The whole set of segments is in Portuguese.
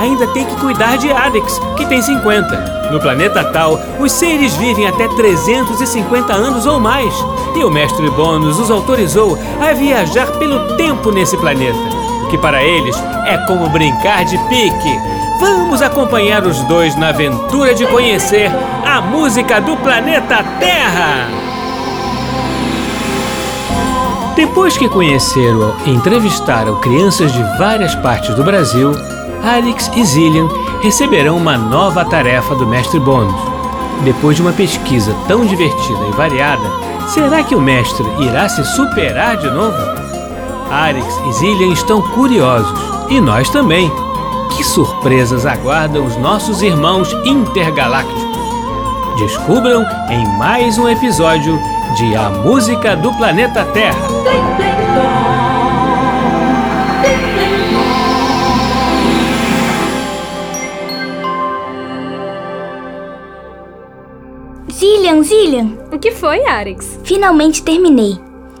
ainda tem que cuidar de Alex, que tem 50. No planeta Tal, os seres vivem até 350 anos ou mais. E o mestre Bônus os autorizou a viajar pelo tempo nesse planeta, o que para eles é como brincar de pique. Vamos acompanhar os dois na aventura de conhecer a música do planeta Terra! Depois que conheceram e entrevistaram crianças de várias partes do Brasil, Alex e Zillian receberão uma nova tarefa do mestre Bônus. Depois de uma pesquisa tão divertida e variada, será que o mestre irá se superar de novo? Alex e Zillian estão curiosos, e nós também. Que surpresas aguardam os nossos irmãos intergalácticos? Descubram em mais um episódio de A Música do Planeta Terra. O que foi, Arix? finalmente terminei.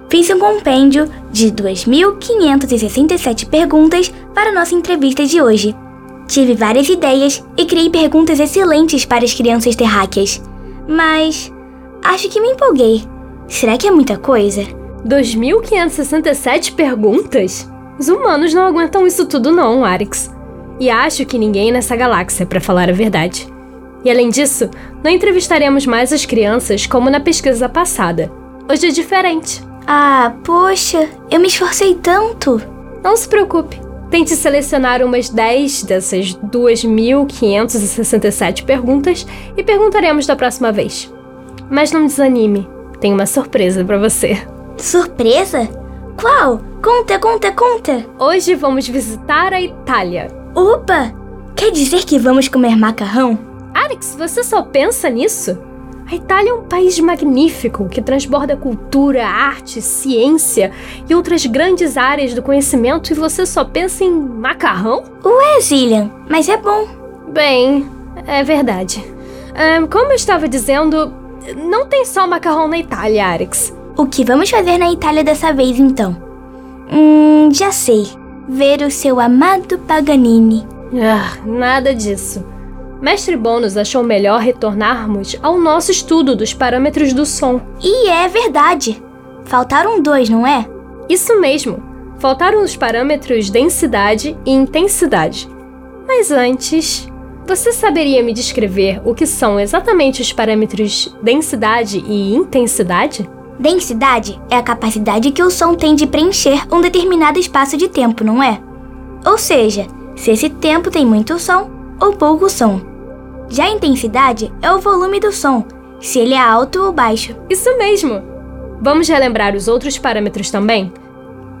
Fiz um compêndio de 2.567 perguntas para nossa entrevista de hoje. Tive várias ideias e criei perguntas excelentes para as crianças terráqueas. Mas acho que me empolguei. Será que é muita coisa? 2.567 perguntas? Os humanos não aguentam isso tudo não, Arix. E acho que ninguém nessa galáxia, para falar a verdade. E além disso, não entrevistaremos mais as crianças como na pesquisa passada. Hoje é diferente. Ah, poxa, eu me esforcei tanto. Não se preocupe. Tente selecionar umas 10 dessas 2.567 perguntas e perguntaremos da próxima vez. Mas não desanime, tem uma surpresa para você. Surpresa? Qual? Conta, conta, conta. Hoje vamos visitar a Itália. Opa! Quer dizer que vamos comer macarrão? Alex, você só pensa nisso? A Itália é um país magnífico que transborda cultura, arte, ciência e outras grandes áreas do conhecimento e você só pensa em macarrão? Ué, Zillian, mas é bom. Bem, é verdade. Ahn, como eu estava dizendo, não tem só macarrão na Itália, Alex. O que vamos fazer na Itália dessa vez, então? Hum, já sei. Ver o seu amado Paganini. Ah, nada disso. Mestre Bônus achou melhor retornarmos ao nosso estudo dos parâmetros do som. E é verdade. Faltaram dois, não é? Isso mesmo. Faltaram os parâmetros densidade e intensidade. Mas antes, você saberia me descrever o que são exatamente os parâmetros densidade e intensidade? Densidade é a capacidade que o som tem de preencher um determinado espaço de tempo, não é? Ou seja, se esse tempo tem muito som ou pouco som. Já a intensidade é o volume do som, se ele é alto ou baixo. Isso mesmo! Vamos relembrar os outros parâmetros também?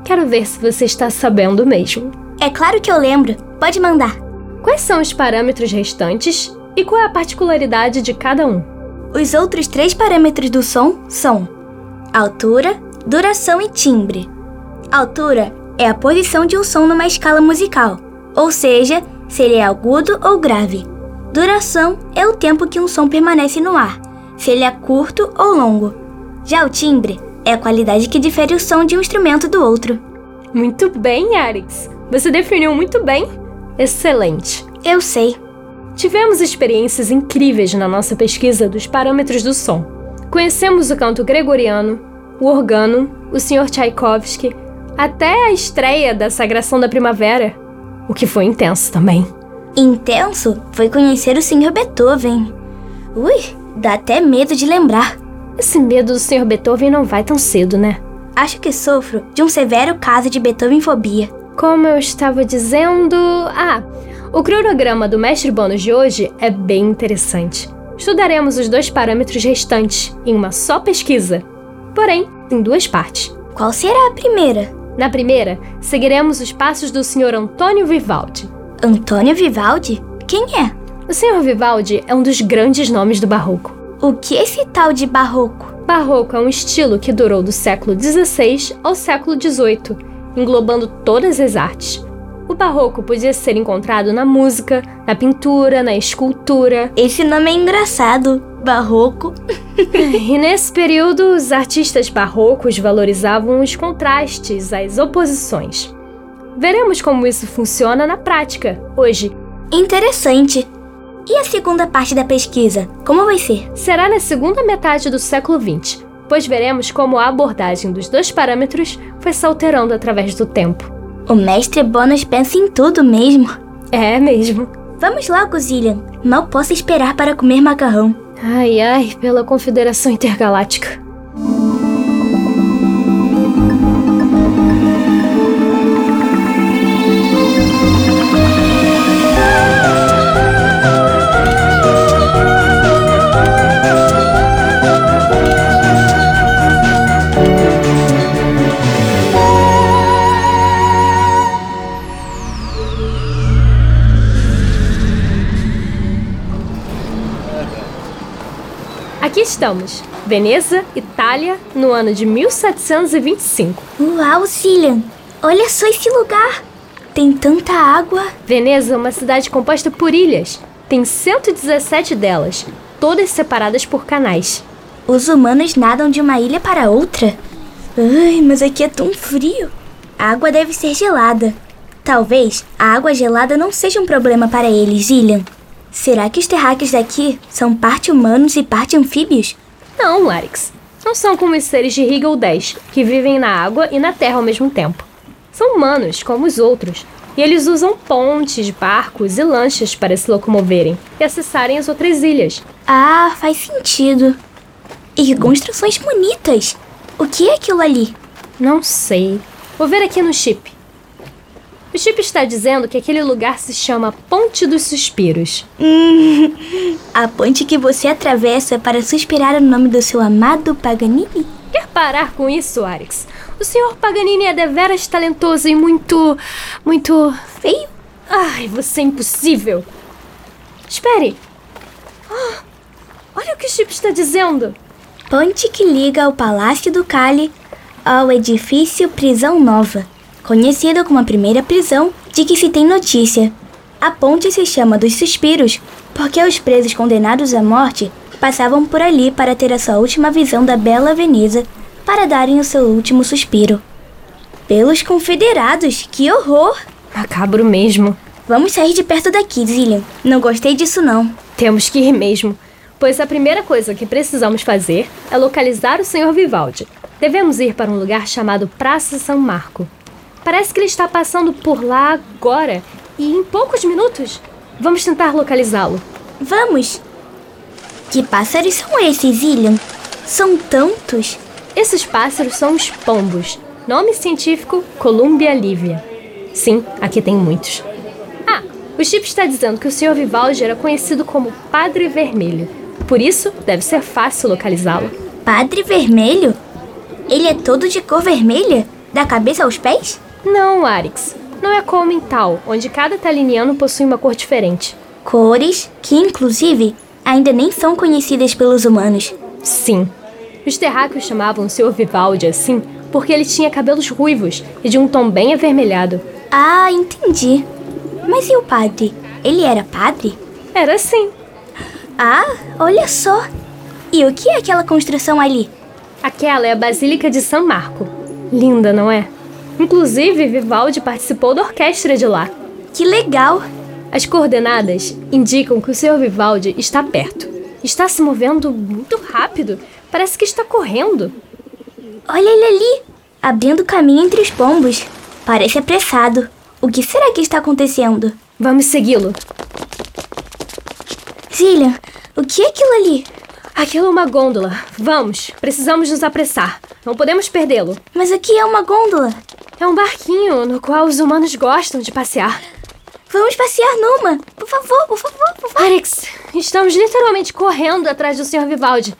Quero ver se você está sabendo mesmo. É claro que eu lembro. Pode mandar. Quais são os parâmetros restantes e qual é a particularidade de cada um? Os outros três parâmetros do som são altura, duração e timbre. Altura é a posição de um som numa escala musical, ou seja, se ele é agudo ou grave. Duração é o tempo que um som permanece no ar, se ele é curto ou longo. Já o timbre é a qualidade que difere o som de um instrumento do outro. Muito bem, Arix. Você definiu muito bem. Excelente. Eu sei. Tivemos experiências incríveis na nossa pesquisa dos parâmetros do som. Conhecemos o canto gregoriano, o organo, o Sr. Tchaikovsky, até a estreia da Sagração da Primavera, o que foi intenso também. Intenso foi conhecer o Sr. Beethoven. Ui, dá até medo de lembrar. Esse medo do Sr. Beethoven não vai tão cedo, né? Acho que sofro de um severo caso de Beethovenfobia. Como eu estava dizendo. Ah, o cronograma do mestre bônus de hoje é bem interessante. Estudaremos os dois parâmetros restantes em uma só pesquisa, porém em duas partes. Qual será a primeira? Na primeira, seguiremos os passos do Sr. Antônio Vivaldi. Antônio Vivaldi? Quem é? O Sr. Vivaldi é um dos grandes nomes do barroco. O que é esse tal de barroco? Barroco é um estilo que durou do século XVI ao século XVIII, englobando todas as artes. O barroco podia ser encontrado na música, na pintura, na escultura. Esse nome é engraçado. Barroco. e nesse período, os artistas barrocos valorizavam os contrastes, as oposições. Veremos como isso funciona na prática, hoje. Interessante. E a segunda parte da pesquisa, como vai ser? Será na segunda metade do século XX, pois veremos como a abordagem dos dois parâmetros foi se alterando através do tempo. O mestre Bonas pensa em tudo mesmo. É mesmo. Vamos logo, Zillian. Mal posso esperar para comer macarrão. Ai, ai, pela Confederação Intergaláctica. Estamos, Veneza, Itália, no ano de 1725. Uau, Cillian! Olha só esse lugar! Tem tanta água! Veneza é uma cidade composta por ilhas. Tem 117 delas, todas separadas por canais. Os humanos nadam de uma ilha para outra? Ai, mas aqui é tão frio! A água deve ser gelada. Talvez a água gelada não seja um problema para eles, Gillian. Será que os terráqueos daqui são parte humanos e parte anfíbios? Não, Arix. Não são como os seres de Rigel 10, que vivem na água e na terra ao mesmo tempo. São humanos, como os outros, e eles usam pontes, barcos e lanchas para se locomoverem e acessarem as outras ilhas. Ah, faz sentido. E construções bonitas. O que é aquilo ali? Não sei. Vou ver aqui no chip. O chip está dizendo que aquele lugar se chama Ponte dos Suspiros. Hum, a ponte que você atravessa para suspirar o nome do seu amado Paganini? Quer parar com isso, Arix? O senhor Paganini é deveras talentoso e muito. muito. feio? Ai, você é impossível! Espere! Oh, olha o que o chip está dizendo! Ponte que liga o Palácio do Cali ao edifício Prisão Nova conhecido como a primeira prisão de que se tem notícia. A ponte se chama dos Suspiros porque os presos condenados à morte passavam por ali para ter a sua última visão da bela Veneza para darem o seu último suspiro. Pelos confederados, que horror! Macabro mesmo. Vamos sair de perto daqui, Zillian. Não gostei disso não. Temos que ir mesmo, pois a primeira coisa que precisamos fazer é localizar o Sr. Vivaldi. Devemos ir para um lugar chamado Praça São Marco. Parece que ele está passando por lá agora e em poucos minutos. Vamos tentar localizá-lo. Vamos! Que pássaros são esses, Ilian? São tantos! Esses pássaros são os pombos. Nome científico: Columbia livia. Sim, aqui tem muitos. Ah, o chip está dizendo que o Sr. Vivaldi era conhecido como Padre Vermelho. Por isso, deve ser fácil localizá-lo. Padre Vermelho? Ele é todo de cor vermelha? Da cabeça aos pés? Não, Arix. Não é como em tal, onde cada taliniano possui uma cor diferente. Cores que, inclusive, ainda nem são conhecidas pelos humanos. Sim. Os terráqueos chamavam o Sr. Vivaldi assim porque ele tinha cabelos ruivos e de um tom bem avermelhado. Ah, entendi. Mas e o padre? Ele era padre? Era sim. Ah, olha só. E o que é aquela construção ali? Aquela é a Basílica de São Marco. Linda, não é? Inclusive, Vivaldi participou da orquestra de lá. Que legal! As coordenadas indicam que o Sr. Vivaldi está perto. Está se movendo muito rápido. Parece que está correndo. Olha ele ali, abrindo caminho entre os pombos. Parece apressado. O que será que está acontecendo? Vamos segui-lo. Zillian, o que é aquilo ali? Aquilo é uma gôndola. Vamos, precisamos nos apressar. Não podemos perdê-lo. Mas aqui é uma gôndola. É um barquinho no qual os humanos gostam de passear. Vamos passear numa. Por favor, por favor, por favor. Arix, estamos literalmente correndo atrás do Sr. Vivaldi.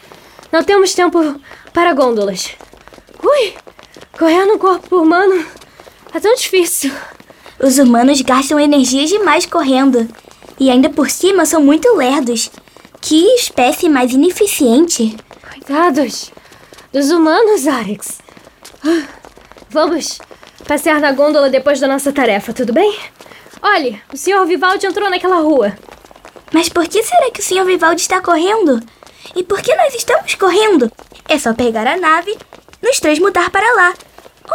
Não temos tempo para gôndolas. Ui, correr no corpo humano é tão difícil. Os humanos gastam energia demais correndo. E ainda por cima são muito lerdos. Que espécie mais ineficiente. Coitados dos humanos, Arix. Ah, Vamos passear na gôndola depois da nossa tarefa, tudo bem? Olhe, o senhor Vivaldi entrou naquela rua. Mas por que será que o Sr. Vivaldi está correndo? E por que nós estamos correndo? É só pegar a nave, nos transmutar para lá.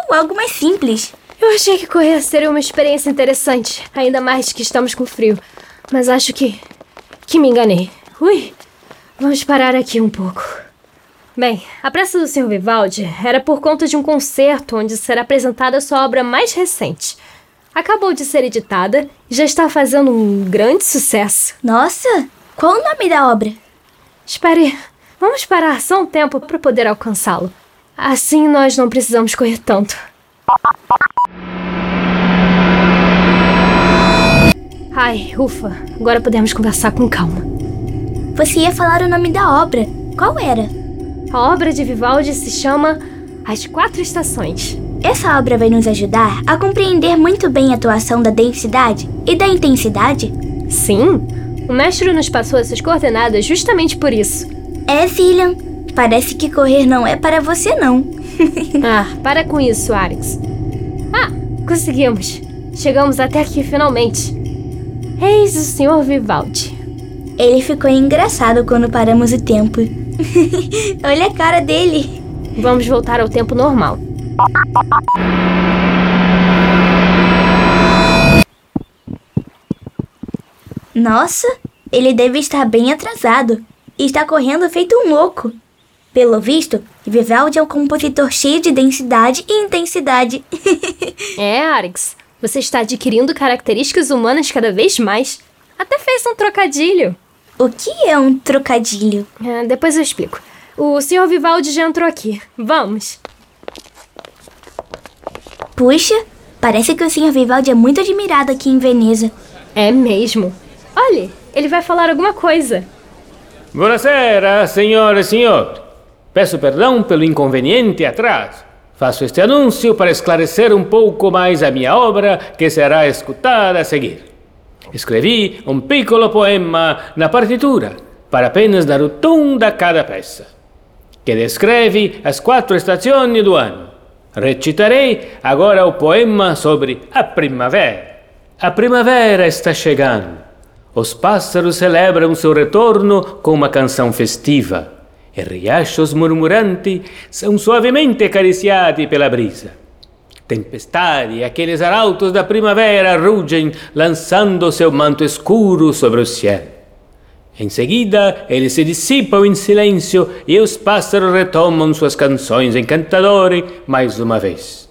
Ou algo mais simples. Eu achei que correr seria uma experiência interessante, ainda mais que estamos com frio. Mas acho que. que me enganei. Ui, vamos parar aqui um pouco. Bem, a pressa do Sr. Vivaldi era por conta de um concerto onde será apresentada sua obra mais recente. Acabou de ser editada e já está fazendo um grande sucesso. Nossa, qual o nome da obra? Espere, vamos parar só um tempo para poder alcançá-lo. Assim nós não precisamos correr tanto. Ai, ufa, agora podemos conversar com calma. Você ia falar o nome da obra. Qual era? A obra de Vivaldi se chama As Quatro Estações. Essa obra vai nos ajudar a compreender muito bem a atuação da densidade e da intensidade? Sim, o mestre nos passou essas coordenadas justamente por isso. É, William. Parece que correr não é para você, não. Ah, para com isso, Arix. Ah, conseguimos. Chegamos até aqui finalmente. Eis o Sr. Vivaldi. Ele ficou engraçado quando paramos o tempo. Olha a cara dele. Vamos voltar ao tempo normal. Nossa, ele deve estar bem atrasado. E está correndo feito um louco. Pelo visto, Vivaldi é um compositor cheio de densidade e intensidade. É, Arix, você está adquirindo características humanas cada vez mais. Até fez um trocadilho. O que é um trocadilho? Ah, depois eu explico. O Sr. Vivaldi já entrou aqui. Vamos. Puxa, parece que o Sr. Vivaldi é muito admirado aqui em Veneza. É mesmo. Olhe, ele vai falar alguma coisa. Buonasera, senhora e senhor. Peço perdão pelo inconveniente atraso. Faço este anúncio para esclarecer um pouco mais a minha obra, que será escutada a seguir. Escrevi um piccolo poema na partitura, para apenas dar o tom da cada peça, que descreve as quatro estações do ano. Recitarei agora o poema sobre a primavera. A primavera está chegando. Os pássaros celebram seu retorno com uma canção festiva, e riachos murmurantes são suavemente acariciati pela brisa. Tempestade aqueles arautos da primavera rugem, lançando seu manto escuro sobre o céu. Em seguida, eles se dissipam em silêncio e os pássaros retomam suas canções encantadoras mais uma vez.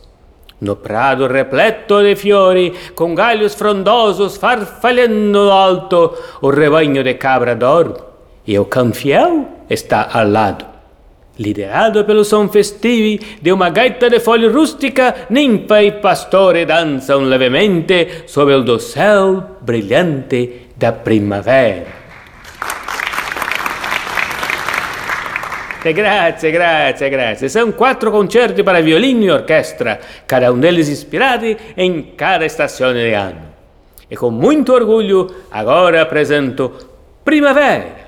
No prado repleto de fiori, com galhos frondosos farfalhando alto, o rebanho de cabra dorme e o cão fiel está ao lado. Liderado pelo som festivo de uma gaita de folha rústica, ninfa e pastore dançam levemente sobre o dossel brilhante da primavera. Grazie, grazie, grazie. São quatro concerti para violino e orquestra, cada um deles inspirado em cada estação de ano. E com muito orgulho, agora apresento Primavera.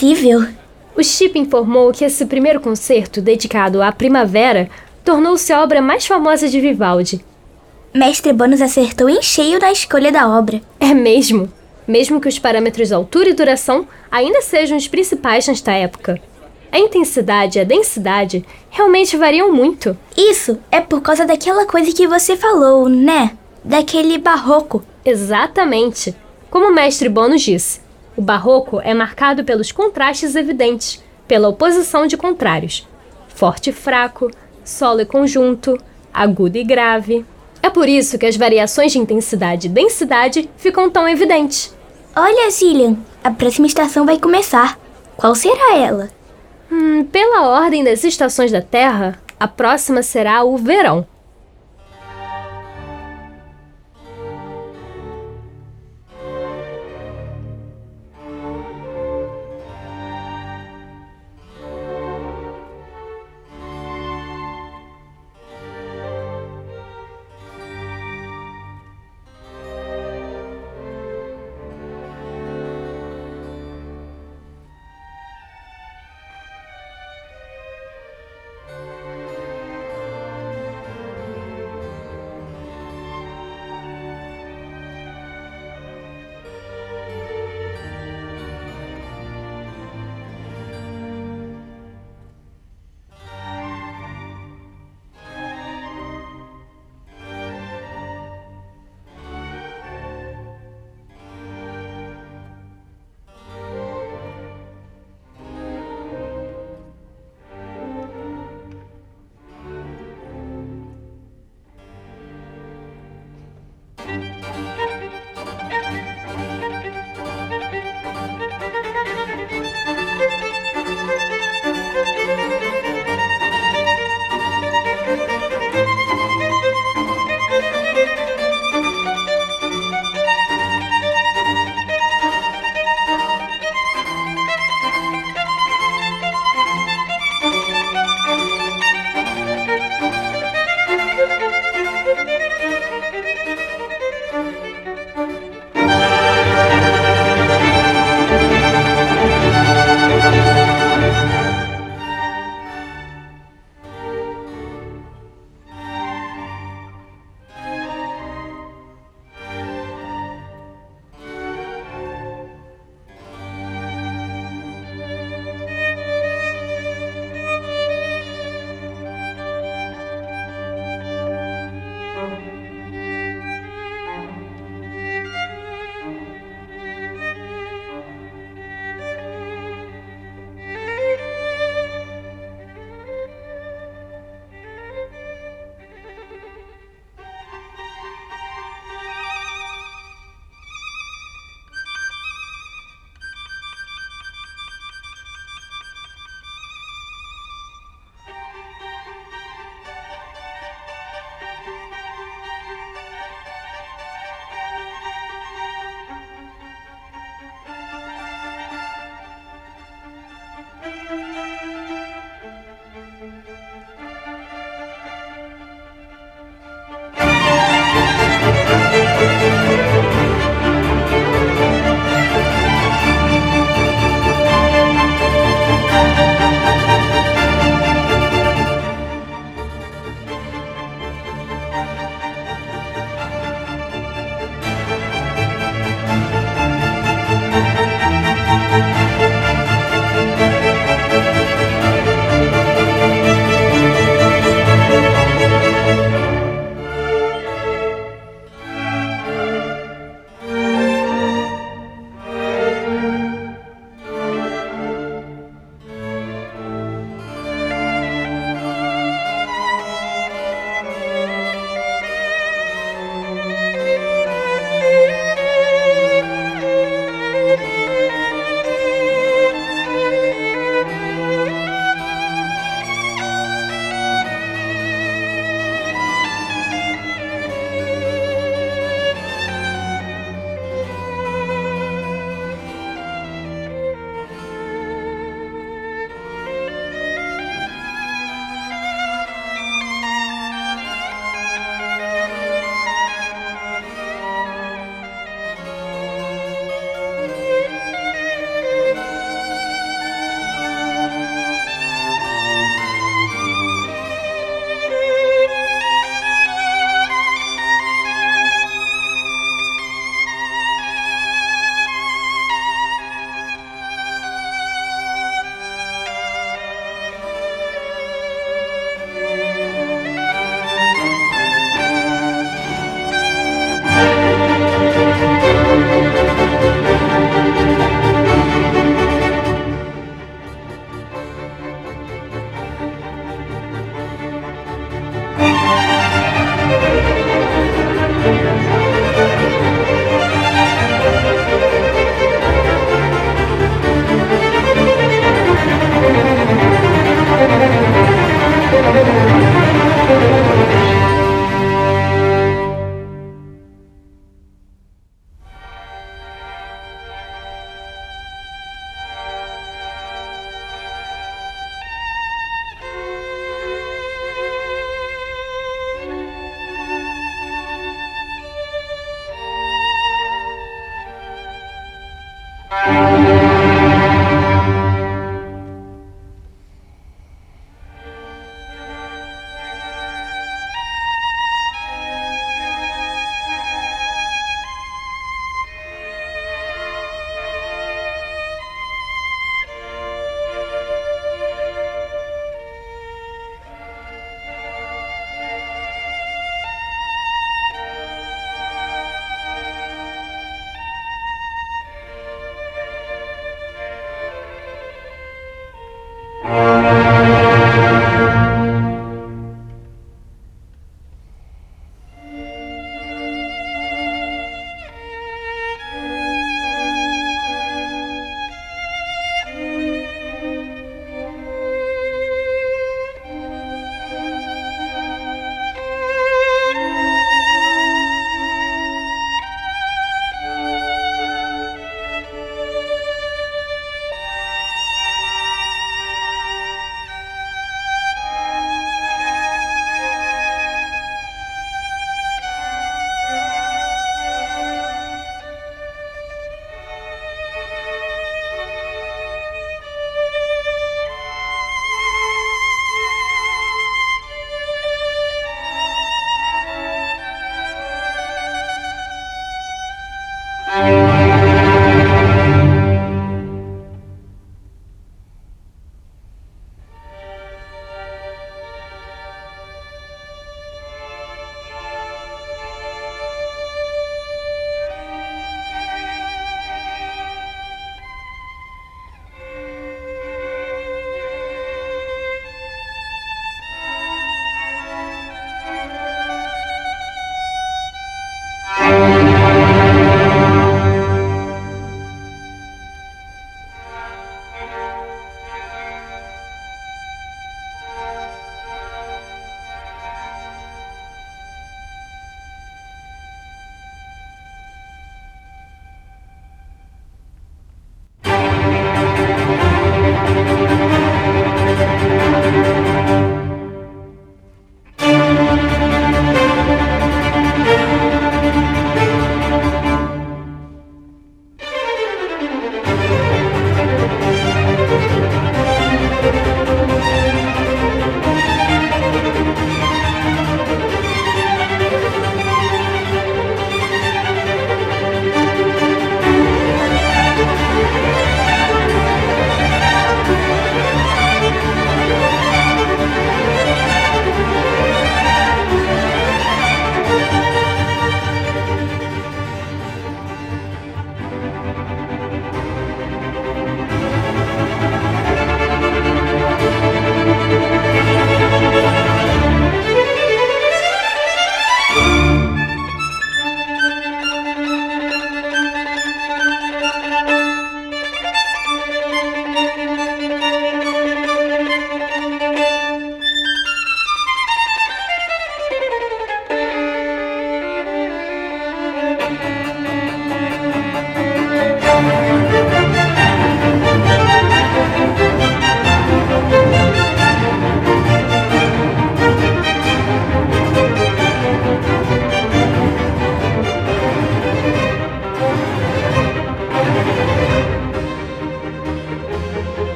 Incrível! O Chip informou que esse primeiro concerto, dedicado à primavera, tornou-se a obra mais famosa de Vivaldi. Mestre Bônus acertou em cheio na escolha da obra. É mesmo? Mesmo que os parâmetros altura e duração ainda sejam os principais nesta época. A intensidade e a densidade realmente variam muito. Isso é por causa daquela coisa que você falou, né? Daquele barroco. Exatamente. Como o mestre Bônus disse, o barroco é marcado pelos contrastes evidentes, pela oposição de contrários. Forte e fraco, solo e conjunto, agudo e grave. É por isso que as variações de intensidade e densidade ficam tão evidentes. Olha, Zillian, a próxima estação vai começar. Qual será ela? Hum, pela ordem das estações da Terra, a próxima será o verão.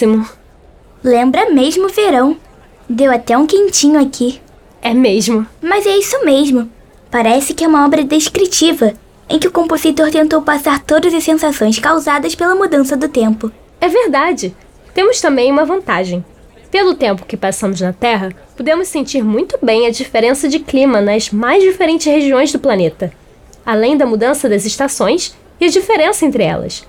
Belíssimo. Lembra mesmo o verão. Deu até um quentinho aqui. É mesmo. Mas é isso mesmo. Parece que é uma obra descritiva, em que o compositor tentou passar todas as sensações causadas pela mudança do tempo. É verdade. Temos também uma vantagem. Pelo tempo que passamos na Terra, podemos sentir muito bem a diferença de clima nas mais diferentes regiões do planeta, além da mudança das estações e a diferença entre elas.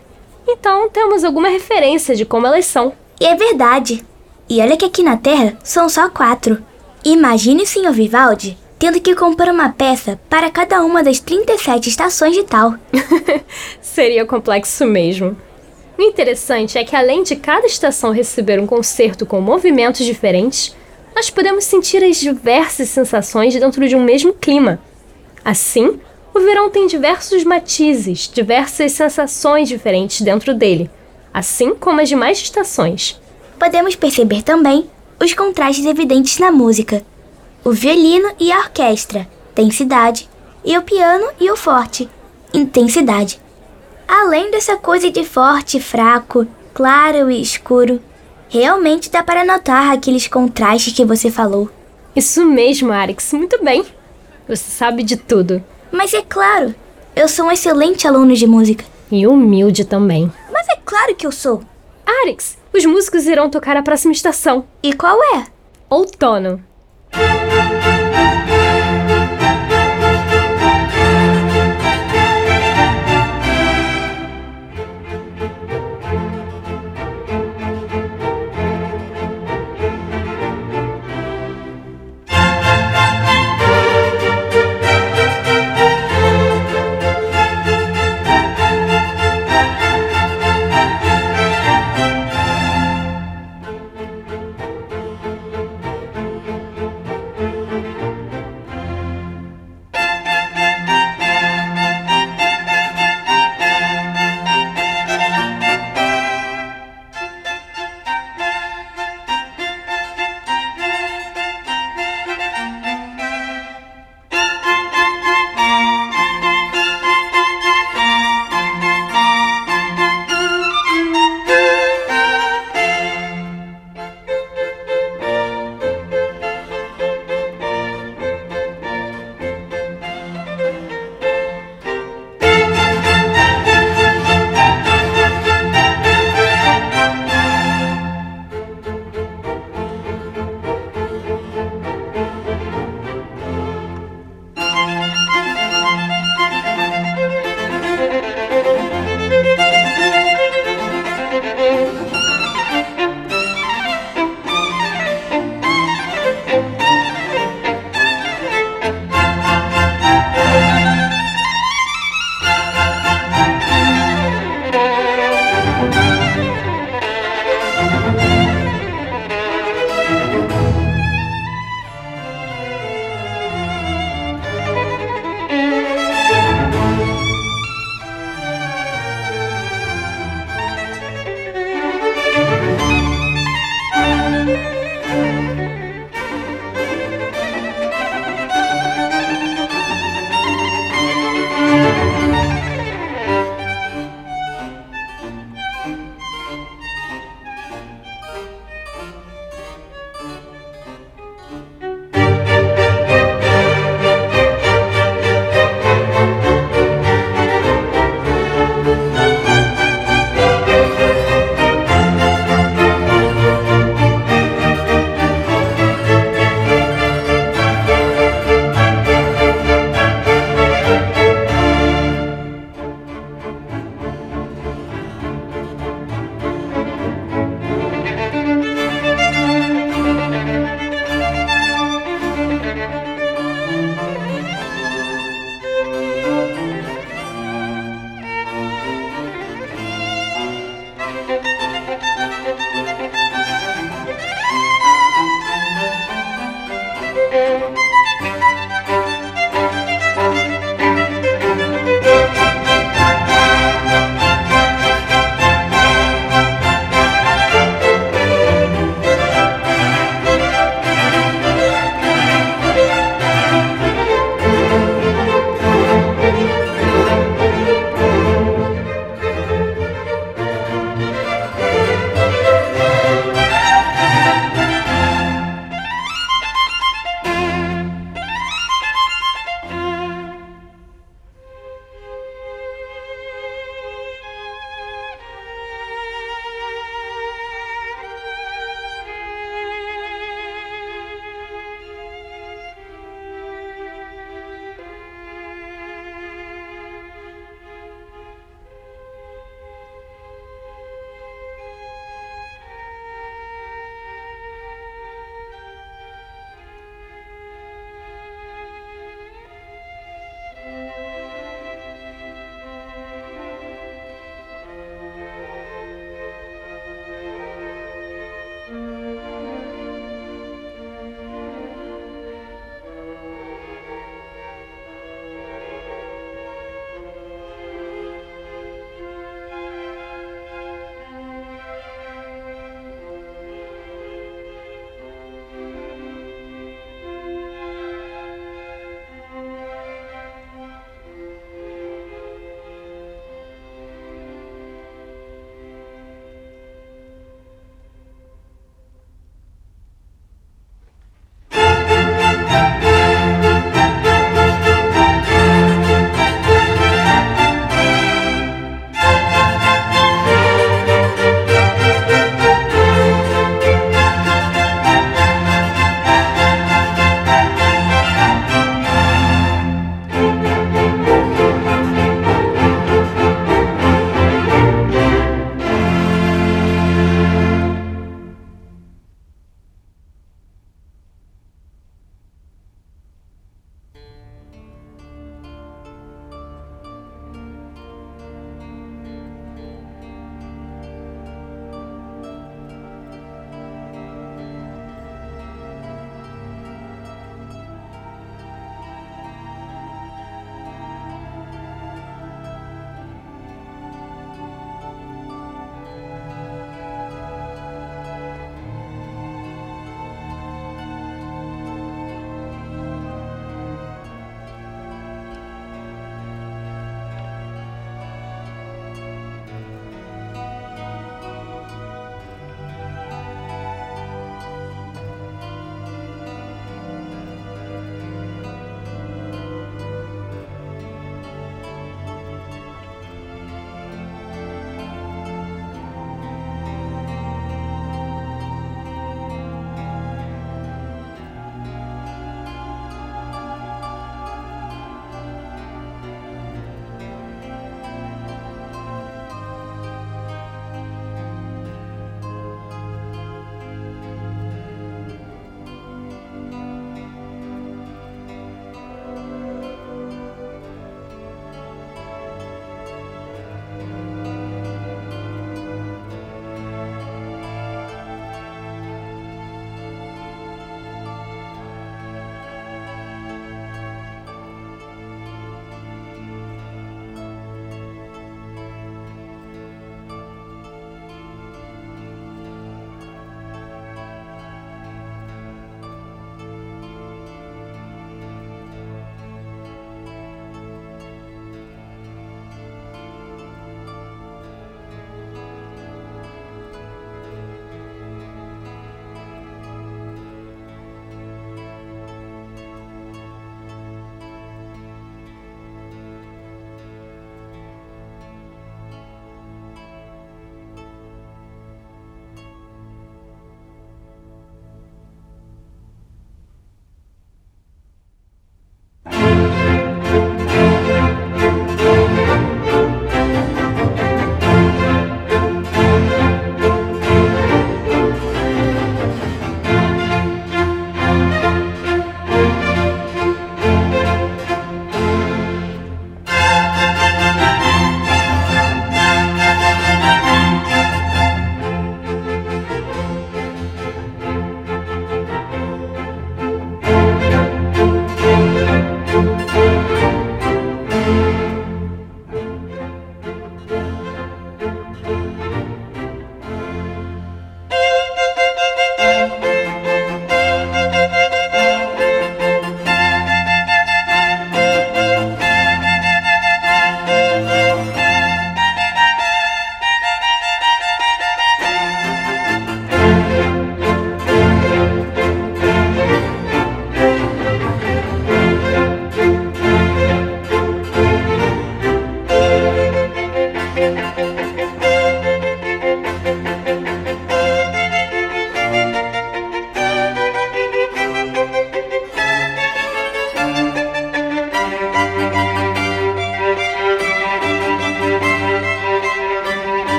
Então temos alguma referência de como elas são. E é verdade. E olha que aqui na Terra são só quatro. Imagine o Sr. Vivaldi tendo que compor uma peça para cada uma das 37 estações de tal. Seria complexo mesmo. O interessante é que, além de cada estação receber um concerto com movimentos diferentes, nós podemos sentir as diversas sensações dentro de um mesmo clima. Assim, o verão tem diversos matizes, diversas sensações diferentes dentro dele, assim como as demais estações. Podemos perceber também os contrastes evidentes na música. o violino e a orquestra, densidade, e o piano e o forte, intensidade. Além dessa coisa de forte e fraco, claro e escuro, realmente dá para notar aqueles contrastes que você falou. Isso mesmo, Arix, muito bem. Você sabe de tudo. Mas é claro, eu sou um excelente aluno de música. E humilde também. Mas é claro que eu sou. Arix, os músicos irão tocar a próxima estação. E qual é? Outono.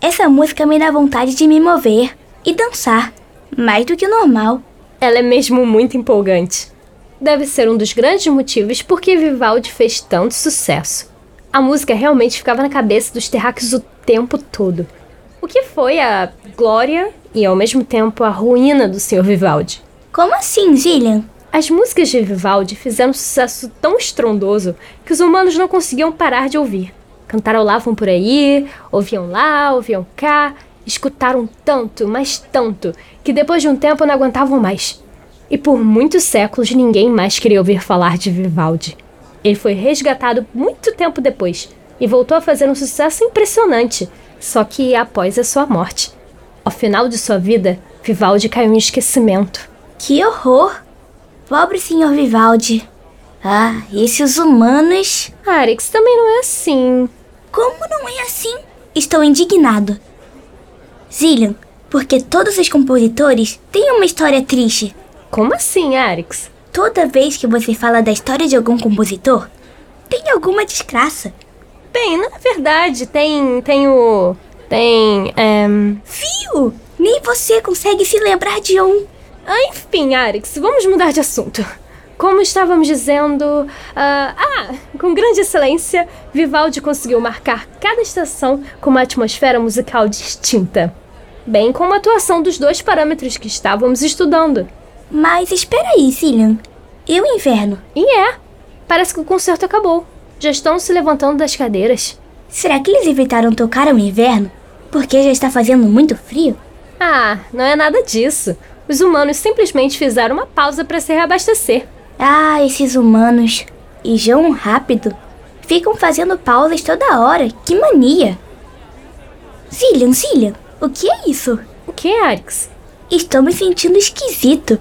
Essa música me dá vontade de me mover e dançar, mais do que o normal. Ela é mesmo muito empolgante. Deve ser um dos grandes motivos por que Vivaldi fez tanto sucesso. A música realmente ficava na cabeça dos terráqueos o tempo todo. O que foi a glória e ao mesmo tempo a ruína do Sr. Vivaldi? Como assim, Zillian? As músicas de Vivaldi fizeram um sucesso tão estrondoso que os humanos não conseguiam parar de ouvir. Cantarolavam por aí, ouviam lá, ouviam cá, escutaram tanto, mas tanto, que depois de um tempo não aguentavam mais. E por muitos séculos ninguém mais queria ouvir falar de Vivaldi. Ele foi resgatado muito tempo depois e voltou a fazer um sucesso impressionante, só que após a sua morte. Ao final de sua vida, Vivaldi caiu em esquecimento. Que horror! Pobre senhor Vivaldi. Ah, esses humanos. Arix também não é assim. Como não é assim? Estou indignado. Zillian, porque todos os compositores têm uma história triste. Como assim, Arix? Toda vez que você fala da história de algum compositor, tem alguma desgraça. Bem, na verdade, tem. tem o. tem. É... Viu? Nem você consegue se lembrar de um. Ah, enfim, Arix, vamos mudar de assunto. Como estávamos dizendo. Uh, ah, com grande excelência, Vivaldi conseguiu marcar cada estação com uma atmosfera musical distinta. Bem como a atuação dos dois parâmetros que estávamos estudando. Mas espera aí, Cillian. E o inverno? E é. Parece que o concerto acabou. Já estão se levantando das cadeiras. Será que eles evitaram tocar o inverno? Porque já está fazendo muito frio? Ah, não é nada disso. Os humanos simplesmente fizeram uma pausa para se reabastecer. Ah, esses humanos. E João rápido. Ficam fazendo pausas toda hora. Que mania. Zillian, Zillian, o que é isso? O que, Arix? Estou me sentindo esquisito.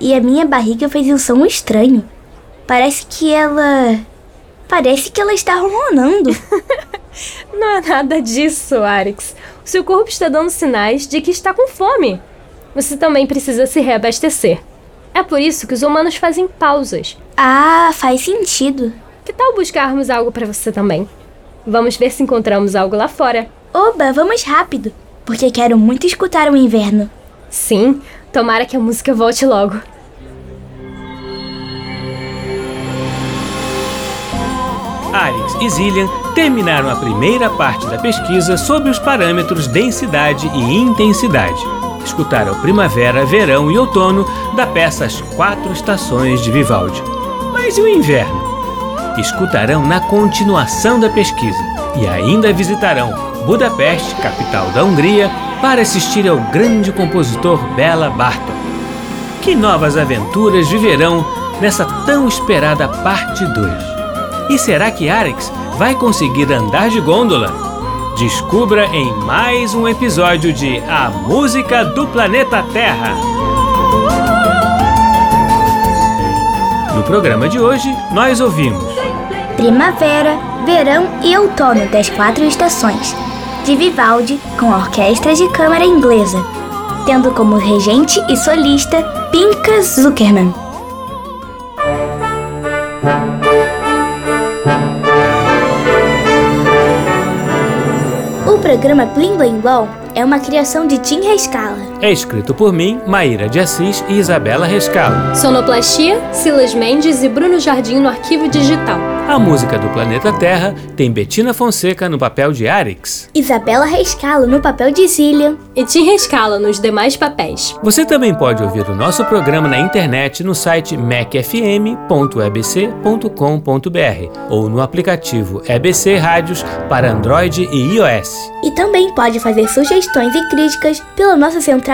E a minha barriga fez um som estranho. Parece que ela. Parece que ela está ronronando. Não é nada disso, Arix. O seu corpo está dando sinais de que está com fome. Você também precisa se reabastecer. É por isso que os humanos fazem pausas. Ah, faz sentido. Que tal buscarmos algo para você também? Vamos ver se encontramos algo lá fora. Oba, vamos rápido, porque quero muito escutar o inverno. Sim, tomara que a música volte logo. Alex e Zillian terminaram a primeira parte da pesquisa sobre os parâmetros densidade e intensidade. Escutaram primavera, verão e outono da peça As Quatro Estações de Vivaldi. Mas e o inverno? Escutarão na continuação da pesquisa e ainda visitarão Budapeste, capital da Hungria, para assistir ao grande compositor Bela Bartok. Que novas aventuras viverão nessa tão esperada parte 2? E será que Arix vai conseguir andar de gôndola? Descubra em mais um episódio de A Música do Planeta Terra. No programa de hoje, nós ouvimos Primavera, Verão e Outono das Quatro Estações, de Vivaldi com Orquestra de Câmara Inglesa, tendo como regente e solista Pinka Zuckerman. Programa Blim Blim Blom é uma criação de Tim Rescala. É escrito por mim, Maíra de Assis e Isabela Rescala. Sonoplastia, Silas Mendes e Bruno Jardim no arquivo digital. A música do Planeta Terra tem Betina Fonseca no papel de Arix. Isabela Rescalo no papel de Zillian. E Tim Rescala nos demais papéis. Você também pode ouvir o nosso programa na internet no site macfm.ebc.com.br ou no aplicativo EBC Rádios para Android e iOS. E também pode fazer sugestões e críticas pela nossa central